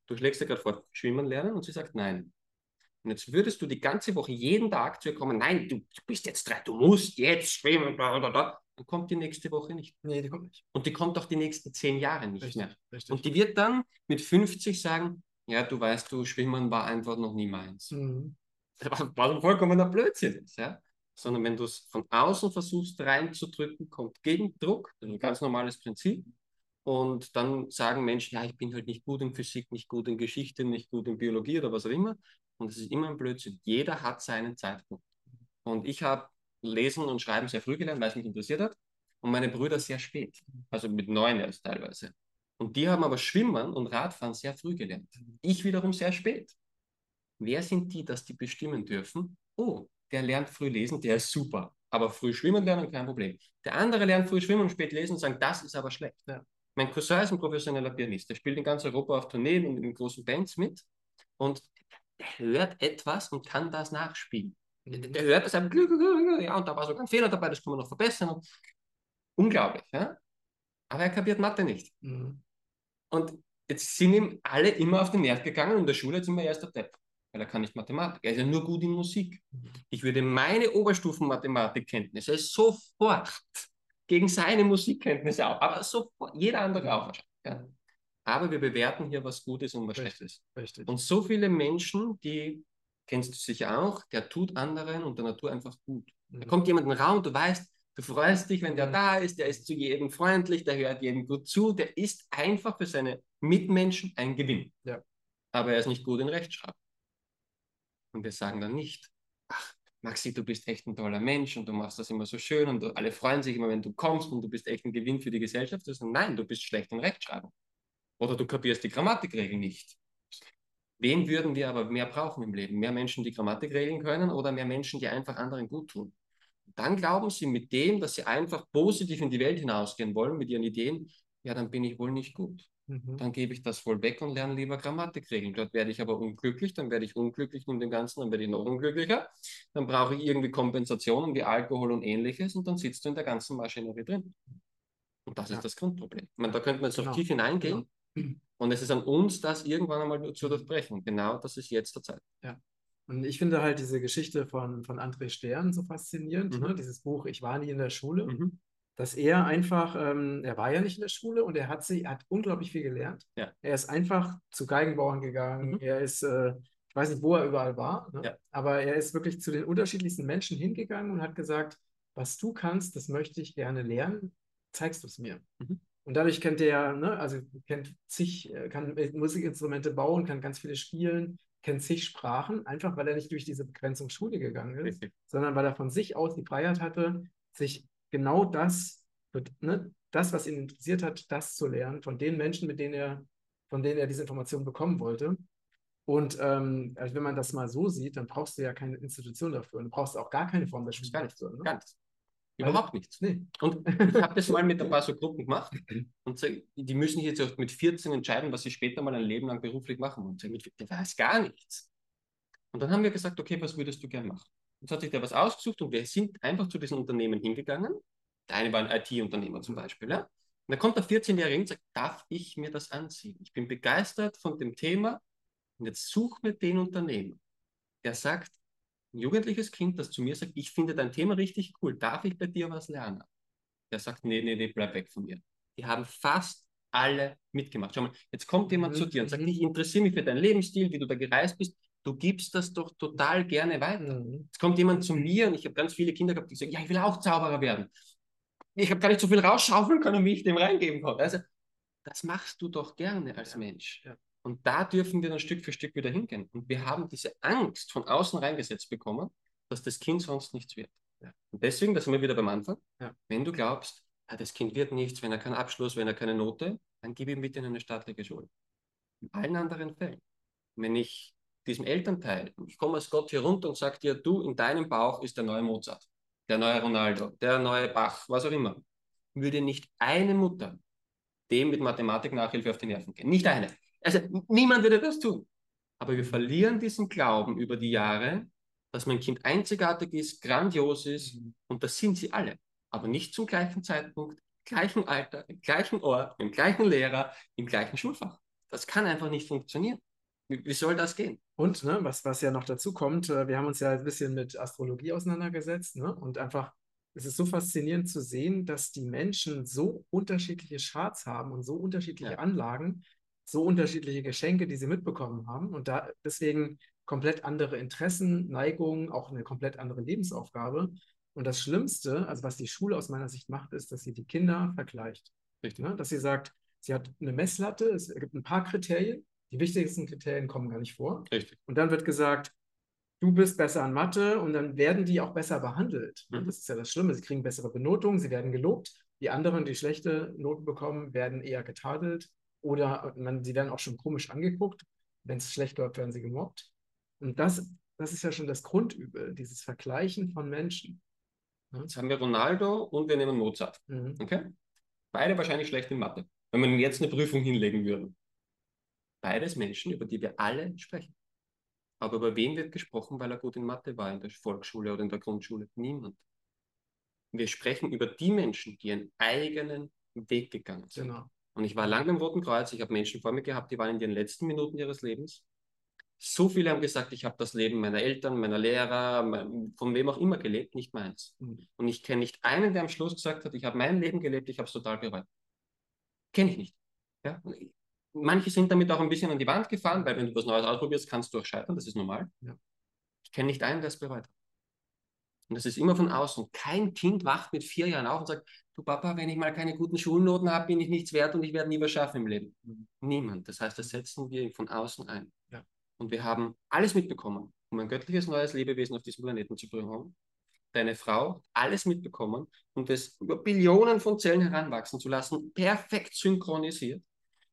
Du schlägst dir gerade vor, schwimmen lernen und sie sagt nein. Und jetzt würdest du die ganze Woche jeden Tag zu ihr kommen, nein, du, du bist jetzt drei, du musst jetzt schwimmen, bla bla bla. Dann kommt die nächste Woche nicht. Nee, die kommt nicht. Und die kommt auch die nächsten zehn Jahre nicht richtig, mehr. Richtig. Und die wird dann mit 50 sagen, ja, du weißt, du, Schwimmen war einfach noch nie meins. Mhm. Was ein vollkommener Blödsinn ist, ja sondern wenn du es von außen versuchst reinzudrücken, kommt Gegendruck, das ist ein ganz normales Prinzip. Und dann sagen Menschen, ja, ich bin halt nicht gut in Physik, nicht gut in Geschichte, nicht gut in Biologie oder was auch immer. Und es ist immer ein Blödsinn. Jeder hat seinen Zeitpunkt. Und ich habe Lesen und Schreiben sehr früh gelernt, weil es mich interessiert hat. Und meine Brüder sehr spät, also mit neun erst teilweise. Und die haben aber Schwimmen und Radfahren sehr früh gelernt. Ich wiederum sehr spät. Wer sind die, dass die bestimmen dürfen? Oh, der lernt früh lesen, der ist super. Aber früh schwimmen lernen, kein Problem. Der andere lernt früh schwimmen und spät lesen und sagt, das ist aber schlecht. Ja. Mein Cousin ist ein professioneller Pianist. Der spielt in ganz Europa auf Tourneen und in großen Bands mit. Und der hört etwas und kann das nachspielen. Der hört das einfach, ja, und da war sogar ein Fehler dabei, das kann man noch verbessern. Unglaublich, ja. Aber er kapiert Mathe nicht. Mhm. Und jetzt sind ihm alle immer auf den Nerv gegangen und in der Schule jetzt immer erst der Depp weil er kann nicht Mathematik. Er ist ja nur gut in Musik. Ich würde meine Oberstufen-Mathematikkenntnisse sofort gegen seine Musikkenntnisse auch, aber sofort, jeder andere auch wahrscheinlich. Ja. Aber wir bewerten hier, was gut ist und was schlecht ist. Richtig. Und so viele Menschen, die kennst du sicher auch, der tut anderen und der Natur einfach gut. Mhm. Da kommt jemand in den Raum, du weißt, du freust dich, wenn der mhm. da ist, der ist zu jedem freundlich, der hört jedem gut zu, der ist einfach für seine Mitmenschen ein Gewinn. Ja. aber er ist nicht gut in Rechtschreibung. Und wir sagen dann nicht, ach, Maxi, du bist echt ein toller Mensch und du machst das immer so schön und alle freuen sich immer, wenn du kommst und du bist echt ein Gewinn für die Gesellschaft. Nein, du bist schlecht in Rechtschreibung. Oder du kapierst die Grammatikregeln nicht. Wen würden wir aber mehr brauchen im Leben? Mehr Menschen, die Grammatikregeln können oder mehr Menschen, die einfach anderen gut tun? dann glauben sie mit dem, dass sie einfach positiv in die Welt hinausgehen wollen, mit ihren Ideen, ja, dann bin ich wohl nicht gut. Mhm. Dann gebe ich das wohl weg und lerne lieber Grammatikregeln. Dort werde ich aber unglücklich, dann werde ich unglücklich in dem Ganzen, dann werde ich noch unglücklicher. Dann brauche ich irgendwie Kompensationen wie Alkohol und ähnliches und dann sitzt du in der ganzen Maschinerie drin. Und das ja. ist das Grundproblem. Ich meine, da könnte man jetzt genau. noch tief hineingehen. Genau. Und es ist an uns, das irgendwann einmal zu durchbrechen. Genau das ist jetzt der Zeit. Ja. Und ich finde halt diese Geschichte von, von André Stern so faszinierend, mhm. ne? dieses Buch Ich war nie in der Schule, mhm. dass er einfach, ähm, er war ja nicht in der Schule und er hat, sie, hat unglaublich viel gelernt. Ja. Er ist einfach zu Geigenbauern gegangen, mhm. er ist, äh, ich weiß nicht, wo er überall war, ne? ja. aber er ist wirklich zu den unterschiedlichsten Menschen hingegangen und hat gesagt, was du kannst, das möchte ich gerne lernen, zeigst du es mir. Und dadurch kennt er, ne, also kennt zig, äh, kann Musikinstrumente bauen, kann ganz viele spielen, kennt zig Sprachen, einfach weil er nicht durch diese Begrenzung Schule gegangen ist, Richtig. sondern weil er von sich aus die Freiheit hatte, sich genau das, ne, das, was ihn interessiert hat, das zu lernen, von den Menschen, mit denen er, von denen er diese Informationen bekommen wollte. Und ähm, also wenn man das mal so sieht, dann brauchst du ja keine Institution dafür. Du brauchst auch gar keine Form der Schule. Gar nichts. Ne? Gar nichts. Überhaupt nichts. Nee. Und ich habe das mal mit ein paar so Gruppen gemacht und sag, die müssen jetzt auch mit 14 entscheiden, was sie später mal ein Leben lang beruflich machen. Und sag, der weiß gar nichts. Und dann haben wir gesagt, okay, was würdest du gern machen? Jetzt hat sich der was ausgesucht und wir sind einfach zu diesen Unternehmen hingegangen. Der eine war ein IT-Unternehmer zum Beispiel. Ja? Und da kommt der 14-Jährige und sagt, darf ich mir das anziehen? Ich bin begeistert von dem Thema und jetzt such mir den Unternehmer, der sagt, ein jugendliches Kind, das zu mir sagt, ich finde dein Thema richtig cool, darf ich bei dir was lernen? Der sagt, nee, nee, nee, bleib weg von mir. Die haben fast alle mitgemacht. Schau mal, jetzt kommt jemand mhm. zu dir und sagt, mhm. ich interessiere mich für deinen Lebensstil, wie du da gereist bist. Du gibst das doch total gerne weiter. Mhm. Jetzt kommt jemand zu mir und ich habe ganz viele Kinder gehabt, die sagen, ja, ich will auch Zauberer werden. Ich habe gar nicht so viel rausschaufeln können, wie ich dem reingeben konnte. Also, das machst du doch gerne als. Mensch. Ja. Und da dürfen wir dann Stück für Stück wieder hingehen. Und wir haben diese Angst von außen reingesetzt bekommen, dass das Kind sonst nichts wird. Ja. Und deswegen, da sind wir wieder beim Anfang, ja. wenn du glaubst, ja, das Kind wird nichts, wenn er keinen Abschluss, wenn er keine Note, dann gib ihm bitte in eine staatliche Schule. In allen anderen Fällen, wenn ich diesem Elternteil, ich komme als Gott hier runter und sage dir, du, in deinem Bauch ist der neue Mozart, der neue Ronaldo, der neue Bach, was auch immer, würde nicht eine Mutter dem mit Mathematik-Nachhilfe auf die Nerven gehen. Nicht eine. Also niemand würde das tun. Aber wir verlieren diesen Glauben über die Jahre, dass mein Kind einzigartig ist, grandios ist mhm. und das sind sie alle. Aber nicht zum gleichen Zeitpunkt, gleichen Alter, im gleichen Ort, im gleichen Lehrer, im gleichen Schulfach. Das kann einfach nicht funktionieren. Wie, wie soll das gehen? Und ne, was, was ja noch dazu kommt, äh, wir haben uns ja ein bisschen mit Astrologie auseinandergesetzt ne, und einfach es ist so faszinierend zu sehen, dass die Menschen so unterschiedliche Charts haben und so unterschiedliche ja. Anlagen, so unterschiedliche Geschenke, die sie mitbekommen haben und da deswegen komplett andere Interessen, Neigungen, auch eine komplett andere Lebensaufgabe. Und das Schlimmste, also was die Schule aus meiner Sicht macht, ist, dass sie die Kinder vergleicht. Richtig. Ne? Dass sie sagt, sie hat eine Messlatte, es gibt ein paar Kriterien, die wichtigsten Kriterien kommen gar nicht vor. Richtig. Und dann wird gesagt, du bist besser an Mathe und dann werden die auch besser behandelt. Mhm. Das ist ja das Schlimme. Sie kriegen bessere Benotungen, sie werden gelobt. Die anderen, die schlechte Noten bekommen, werden eher getadelt oder man, sie werden auch schon komisch angeguckt. Wenn es schlecht läuft, werden sie gemobbt. Und das, das ist ja schon das Grundübel, dieses Vergleichen von Menschen. Jetzt haben wir Ronaldo und wir nehmen Mozart. Mhm. Okay? Beide wahrscheinlich schlecht in Mathe, wenn man jetzt eine Prüfung hinlegen würde. Beides Menschen, über die wir alle sprechen. Aber über wen wird gesprochen, weil er gut in Mathe war in der Volksschule oder in der Grundschule? Niemand. Wir sprechen über die Menschen, die einen eigenen Weg gegangen sind. Genau. Und ich war lange im Roten Kreuz, ich habe Menschen vor mir gehabt, die waren in den letzten Minuten ihres Lebens. So viele haben gesagt, ich habe das Leben meiner Eltern, meiner Lehrer, von wem auch immer gelebt, nicht meins. Mhm. Und ich kenne nicht einen, der am Schluss gesagt hat, ich habe mein Leben gelebt, ich habe es total bereut. Kenne ich nicht. Ja? Manche sind damit auch ein bisschen an die Wand gefahren, weil wenn du was Neues ausprobierst, kannst du auch scheitern, das ist normal. Ja. Ich kenne nicht einen, der es bereut hat. Und das ist immer von außen. Kein Kind wacht mit vier Jahren auf und sagt, du Papa, wenn ich mal keine guten Schulnoten habe, bin ich nichts wert und ich werde nie was schaffen im Leben. Mhm. Niemand. Das heißt, das setzen wir von außen ein. Ja. Und wir haben alles mitbekommen, um ein göttliches neues Lebewesen auf diesem Planeten zu bringen. Deine Frau alles mitbekommen und es über Billionen von Zellen heranwachsen zu lassen, perfekt synchronisiert.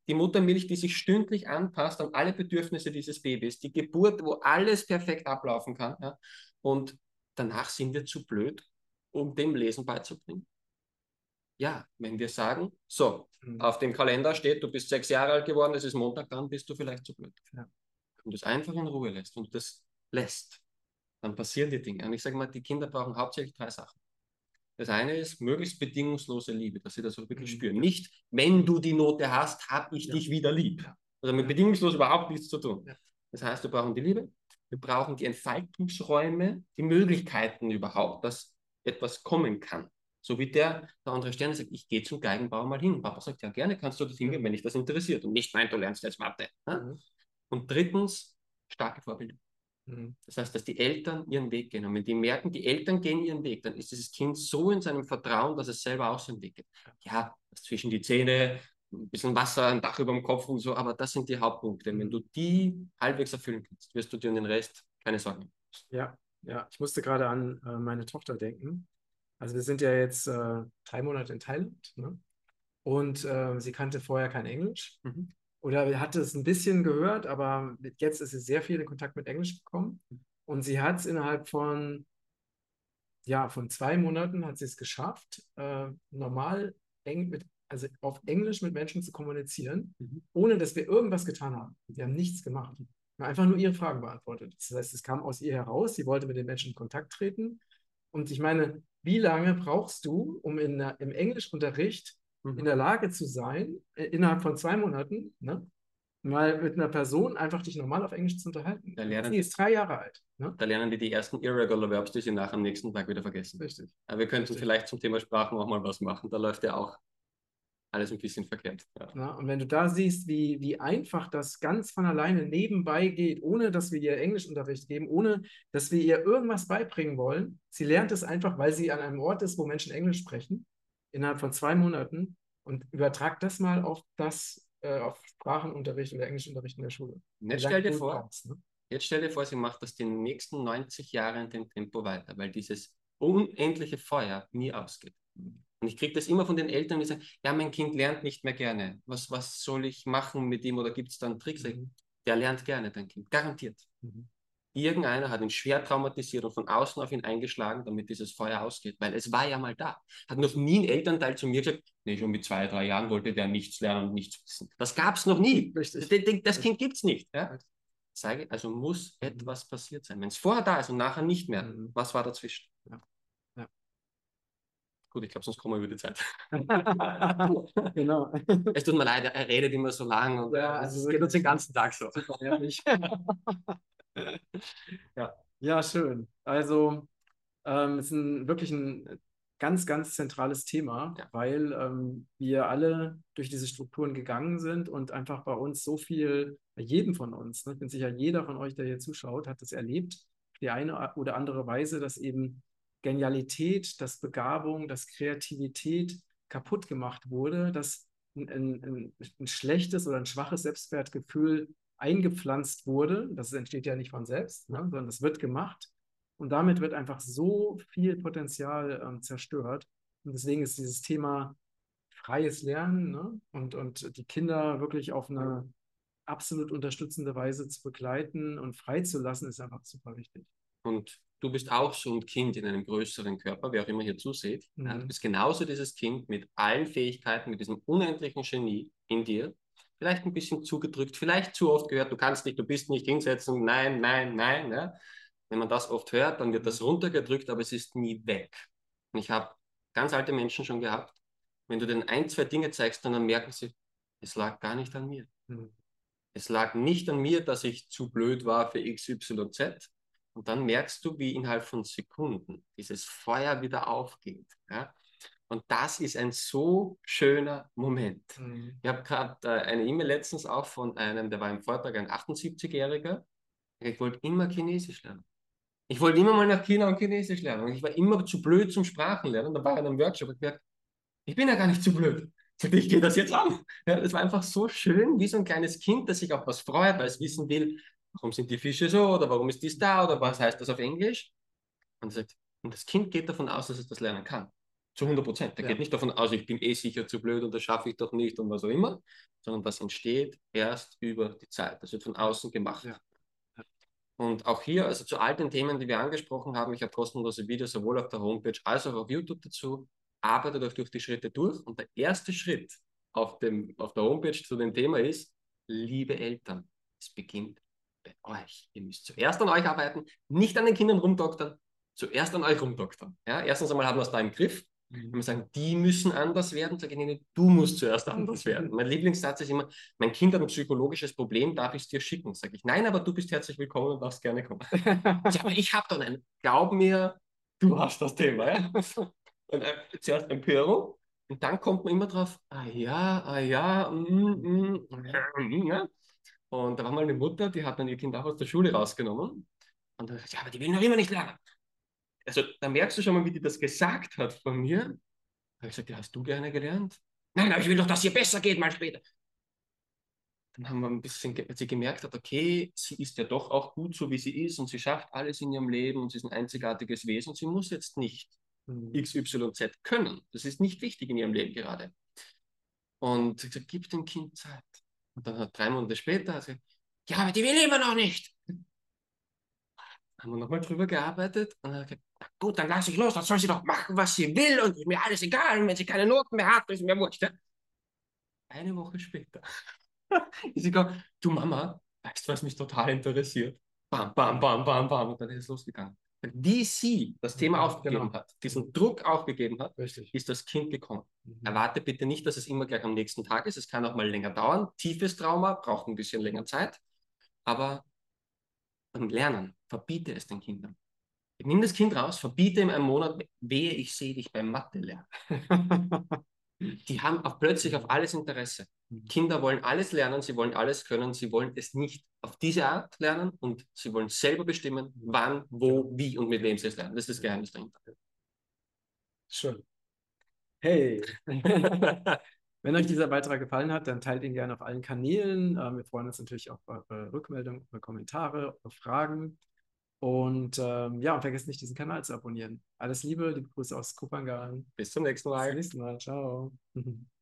Die Muttermilch, die sich stündlich anpasst an alle Bedürfnisse dieses Babys, die Geburt, wo alles perfekt ablaufen kann. Ja? Und danach sind wir zu blöd, um dem Lesen beizubringen. Ja, wenn wir sagen, so, mhm. auf dem Kalender steht, du bist sechs Jahre alt geworden, es ist Montag, dann bist du vielleicht zu blöd. Ja. Und du es einfach in Ruhe lässt und das lässt, dann passieren die Dinge. Und ich sage mal, die Kinder brauchen hauptsächlich drei Sachen. Das eine ist möglichst bedingungslose Liebe, dass sie das auch wirklich mhm. spüren. Nicht, wenn du die Note hast, habe ich ja. dich wieder lieb. Also mit bedingungslos überhaupt nichts zu tun. Ja. Das heißt, wir brauchen die Liebe, wir brauchen die Entfaltungsräume, die Möglichkeiten überhaupt, dass etwas kommen kann. So wie der, der andere Sterne sagt, ich gehe zum Geigenbauer mal hin. Papa sagt, ja gerne kannst du das hingehen, wenn dich das interessiert. Und nicht, nein, du lernst jetzt Mathe. Ne? Mhm. Und drittens, starke Vorbilder. Mhm. Das heißt, dass die Eltern ihren Weg gehen. Und wenn die merken, die Eltern gehen ihren Weg, dann ist dieses Kind so in seinem Vertrauen, dass es selber auch seinen Weg geht. Ja, zwischen die Zähne, ein bisschen Wasser, ein Dach über dem Kopf und so, aber das sind die Hauptpunkte. Wenn du die halbwegs erfüllen kannst, wirst du dir um den Rest keine Sorgen machen. Ja, ja, ich musste gerade an äh, meine Tochter denken. Also wir sind ja jetzt äh, drei Monate in Thailand ne? und äh, sie kannte vorher kein Englisch. Mhm oder hatte es ein bisschen gehört, aber jetzt ist sie sehr viel in Kontakt mit Englisch gekommen. Und sie hat es innerhalb von, ja, von zwei Monaten hat sie es geschafft, äh, normal eng mit, also auf Englisch mit Menschen zu kommunizieren, mhm. ohne dass wir irgendwas getan haben. Wir haben nichts gemacht. Wir haben einfach nur ihre Fragen beantwortet. Das heißt, es kam aus ihr heraus, sie wollte mit den Menschen in Kontakt treten. Und ich meine, wie lange brauchst du, um in, im Englischunterricht mhm. in der Lage zu sein, äh, innerhalb von zwei Monaten, ne, mal mit einer Person einfach dich normal auf Englisch zu unterhalten. Da lernen, sie ist drei Jahre alt. Ne? Da lernen die die ersten Irregular Verbs, die sie nach am nächsten Tag wieder vergessen. Richtig. Aber wir könnten Richtig. vielleicht zum Thema Sprachen auch mal was machen. Da läuft ja auch alles ein bisschen verkehrt. Ja. Na, und wenn du da siehst, wie, wie einfach das ganz von alleine nebenbei geht, ohne dass wir ihr Englischunterricht geben, ohne dass wir ihr irgendwas beibringen wollen, sie lernt es einfach, weil sie an einem Ort ist, wo Menschen Englisch sprechen innerhalb von zwei Monaten und übertrag das mal auf das, äh, auf Sprachenunterricht oder Englischunterricht in der Schule. Jetzt stell dir vor, kommst, ne? jetzt stell dir vor, sie macht das die nächsten 90 Jahre in dem Tempo weiter, weil dieses unendliche Feuer nie ausgeht. Und ich kriege das immer von den Eltern, die sagen, ja, mein Kind lernt nicht mehr gerne. Was, was soll ich machen mit ihm oder gibt es da einen Trick? Mhm. Der lernt gerne, dein Kind, garantiert. Mhm. Irgendeiner hat ihn schwer traumatisiert und von außen auf ihn eingeschlagen, damit dieses Feuer ausgeht, weil es war ja mal da. Hat noch nie ein Elternteil zu mir gesagt, nee, schon mit zwei, drei Jahren wollte der nichts lernen und nichts wissen. Das gab es noch nie. Richtig. Das, Kind gibt es nicht. Ja? Also muss etwas passiert sein. Wenn es vorher da ist und nachher nicht mehr, mhm. was war dazwischen? Ja. Gut, ich glaube, sonst kommen wir über die Zeit. genau. Es tut mir leid, er redet immer so lang und ja, also es geht uns den ganzen Tag so. ja. ja, schön. Also ähm, es ist ein, wirklich ein ganz, ganz zentrales Thema, ja. weil ähm, wir alle durch diese Strukturen gegangen sind und einfach bei uns so viel, bei jedem von uns, ne, ich bin sicher, jeder von euch, der hier zuschaut, hat es erlebt, die eine oder andere Weise, dass eben Genialität, dass Begabung, dass Kreativität kaputt gemacht wurde, dass ein, ein, ein schlechtes oder ein schwaches Selbstwertgefühl eingepflanzt wurde. Das entsteht ja nicht von selbst, ne, sondern es wird gemacht. Und damit wird einfach so viel Potenzial ähm, zerstört. Und deswegen ist dieses Thema freies Lernen ne, und, und die Kinder wirklich auf eine absolut unterstützende Weise zu begleiten und freizulassen, ist einfach super wichtig. Und du bist auch so ein Kind in einem größeren Körper, wer auch immer hier zuseht. Mhm. Ja, du bist genauso dieses Kind mit allen Fähigkeiten, mit diesem unendlichen Genie in dir vielleicht ein bisschen zugedrückt, vielleicht zu oft gehört, du kannst nicht, du bist nicht hinsetzen, nein, nein, nein. Ja? Wenn man das oft hört, dann wird das runtergedrückt, aber es ist nie weg. Und ich habe ganz alte Menschen schon gehabt, wenn du denen ein, zwei Dinge zeigst, dann merken sie, es lag gar nicht an mir. Mhm. Es lag nicht an mir, dass ich zu blöd war für XYZ. Und dann merkst du, wie innerhalb von Sekunden dieses Feuer wieder aufgeht. Ja? Und das ist ein so schöner Moment. Mhm. Ich habe gerade äh, eine E-Mail letztens auch von einem, der war im Vortrag, ein 78-Jähriger. Ich wollte immer Chinesisch lernen. Ich wollte immer mal nach China und Chinesisch lernen. Und ich war immer zu blöd zum Sprachenlernen. Da war ich in einem Workshop und gemerkt, ich bin ja gar nicht zu blöd. Ich gehe das jetzt an. Ja, das war einfach so schön, wie so ein kleines Kind, das sich auf was freut, weil es wissen will, warum sind die Fische so oder warum ist dies da oder was heißt das auf Englisch. Und, sagt, und das Kind geht davon aus, dass es das lernen kann. Zu 100 Prozent. Der ja. geht nicht davon aus, ich bin eh sicher zu blöd und das schaffe ich doch nicht und was auch immer, sondern das entsteht erst über die Zeit. Das wird von außen gemacht. Ja. Und auch hier, also zu all den Themen, die wir angesprochen haben, ich habe kostenlose Videos sowohl auf der Homepage als auch auf YouTube dazu. Arbeitet euch durch die Schritte durch. Und der erste Schritt auf, dem, auf der Homepage zu dem Thema ist, liebe Eltern, es beginnt bei euch. Ihr müsst zuerst an euch arbeiten, nicht an den Kindern rumdoktern, zuerst an euch rumdoktern. Ja, erstens einmal haben wir es da im Griff. Wenn wir sagen, die müssen anders werden, sage ich ihnen, du musst zuerst anders werden. Mein Lieblingssatz ist immer, mein Kind hat ein psychologisches Problem, darf ich es dir schicken? Sage ich, nein, aber du bist herzlich willkommen und darfst gerne kommen. ja, aber ich habe doch einen. Glaub mir, du hast das Thema. Ja? Und, äh, zuerst Empörung und dann kommt man immer drauf, ah ja, ah ja, mm, mm, mm, ja. Und da war mal eine Mutter, die hat dann ihr Kind auch aus der Schule rausgenommen. Und dann sagt ja, aber die will noch immer nicht lernen also da merkst du schon mal, wie die das gesagt hat von mir. Da habe ich gesagt, ja, hast du gerne gelernt? Nein, aber ich will doch, dass ihr besser geht, mal später. Dann haben wir ein bisschen, als sie gemerkt hat, okay, sie ist ja doch auch gut so, wie sie ist und sie schafft alles in ihrem Leben und sie ist ein einzigartiges Wesen. Sie muss jetzt nicht mhm. X, Y, Z können. Das ist nicht wichtig in ihrem Leben gerade. Und sie hat gesagt, gib dem Kind Zeit. Und dann hat drei Monate später, gesagt, ja, aber die will immer noch nicht haben wir nochmal drüber gearbeitet und dann gesagt, gut, dann lasse ich los, dann soll sie doch machen, was sie will und ist mir alles egal. Und wenn sie keine Noten mehr hat, ist mir wurscht. Eine Woche später ist sie gegangen, du Mama, weißt du, was mich total interessiert? Bam, bam, bam, bam, bam. Und dann ist es losgegangen. Wie sie das Thema genau. aufgegeben genau. hat, diesen Druck aufgegeben hat, Richtig. ist das Kind gekommen. Mhm. Erwarte bitte nicht, dass es immer gleich am nächsten Tag ist. Es kann auch mal länger dauern. Tiefes Trauma braucht ein bisschen länger Zeit. Aber beim Lernen, verbiete es den Kindern. Nimm das Kind raus, verbiete ihm einen Monat, wehe, ich sehe dich beim Mathe lernen. die haben auch plötzlich auf alles Interesse. Mhm. Kinder wollen alles lernen, sie wollen alles können, sie wollen es nicht auf diese Art lernen und sie wollen selber bestimmen, wann, wo, wie und mit wem sie es lernen. Das ist das Geheimnis dahinter. Schön. Hey! Wenn euch dieser Beitrag gefallen hat, dann teilt ihn gerne auf allen Kanälen. Ähm, wir freuen uns natürlich auch auf eure Rückmeldungen, eure Kommentare, eure Fragen. Und ähm, ja, und vergesst nicht, diesen Kanal zu abonnieren. Alles Liebe, liebe Grüße aus Kupangan. Bis zum nächsten Mal. Bis zum nächsten Mal. Ciao.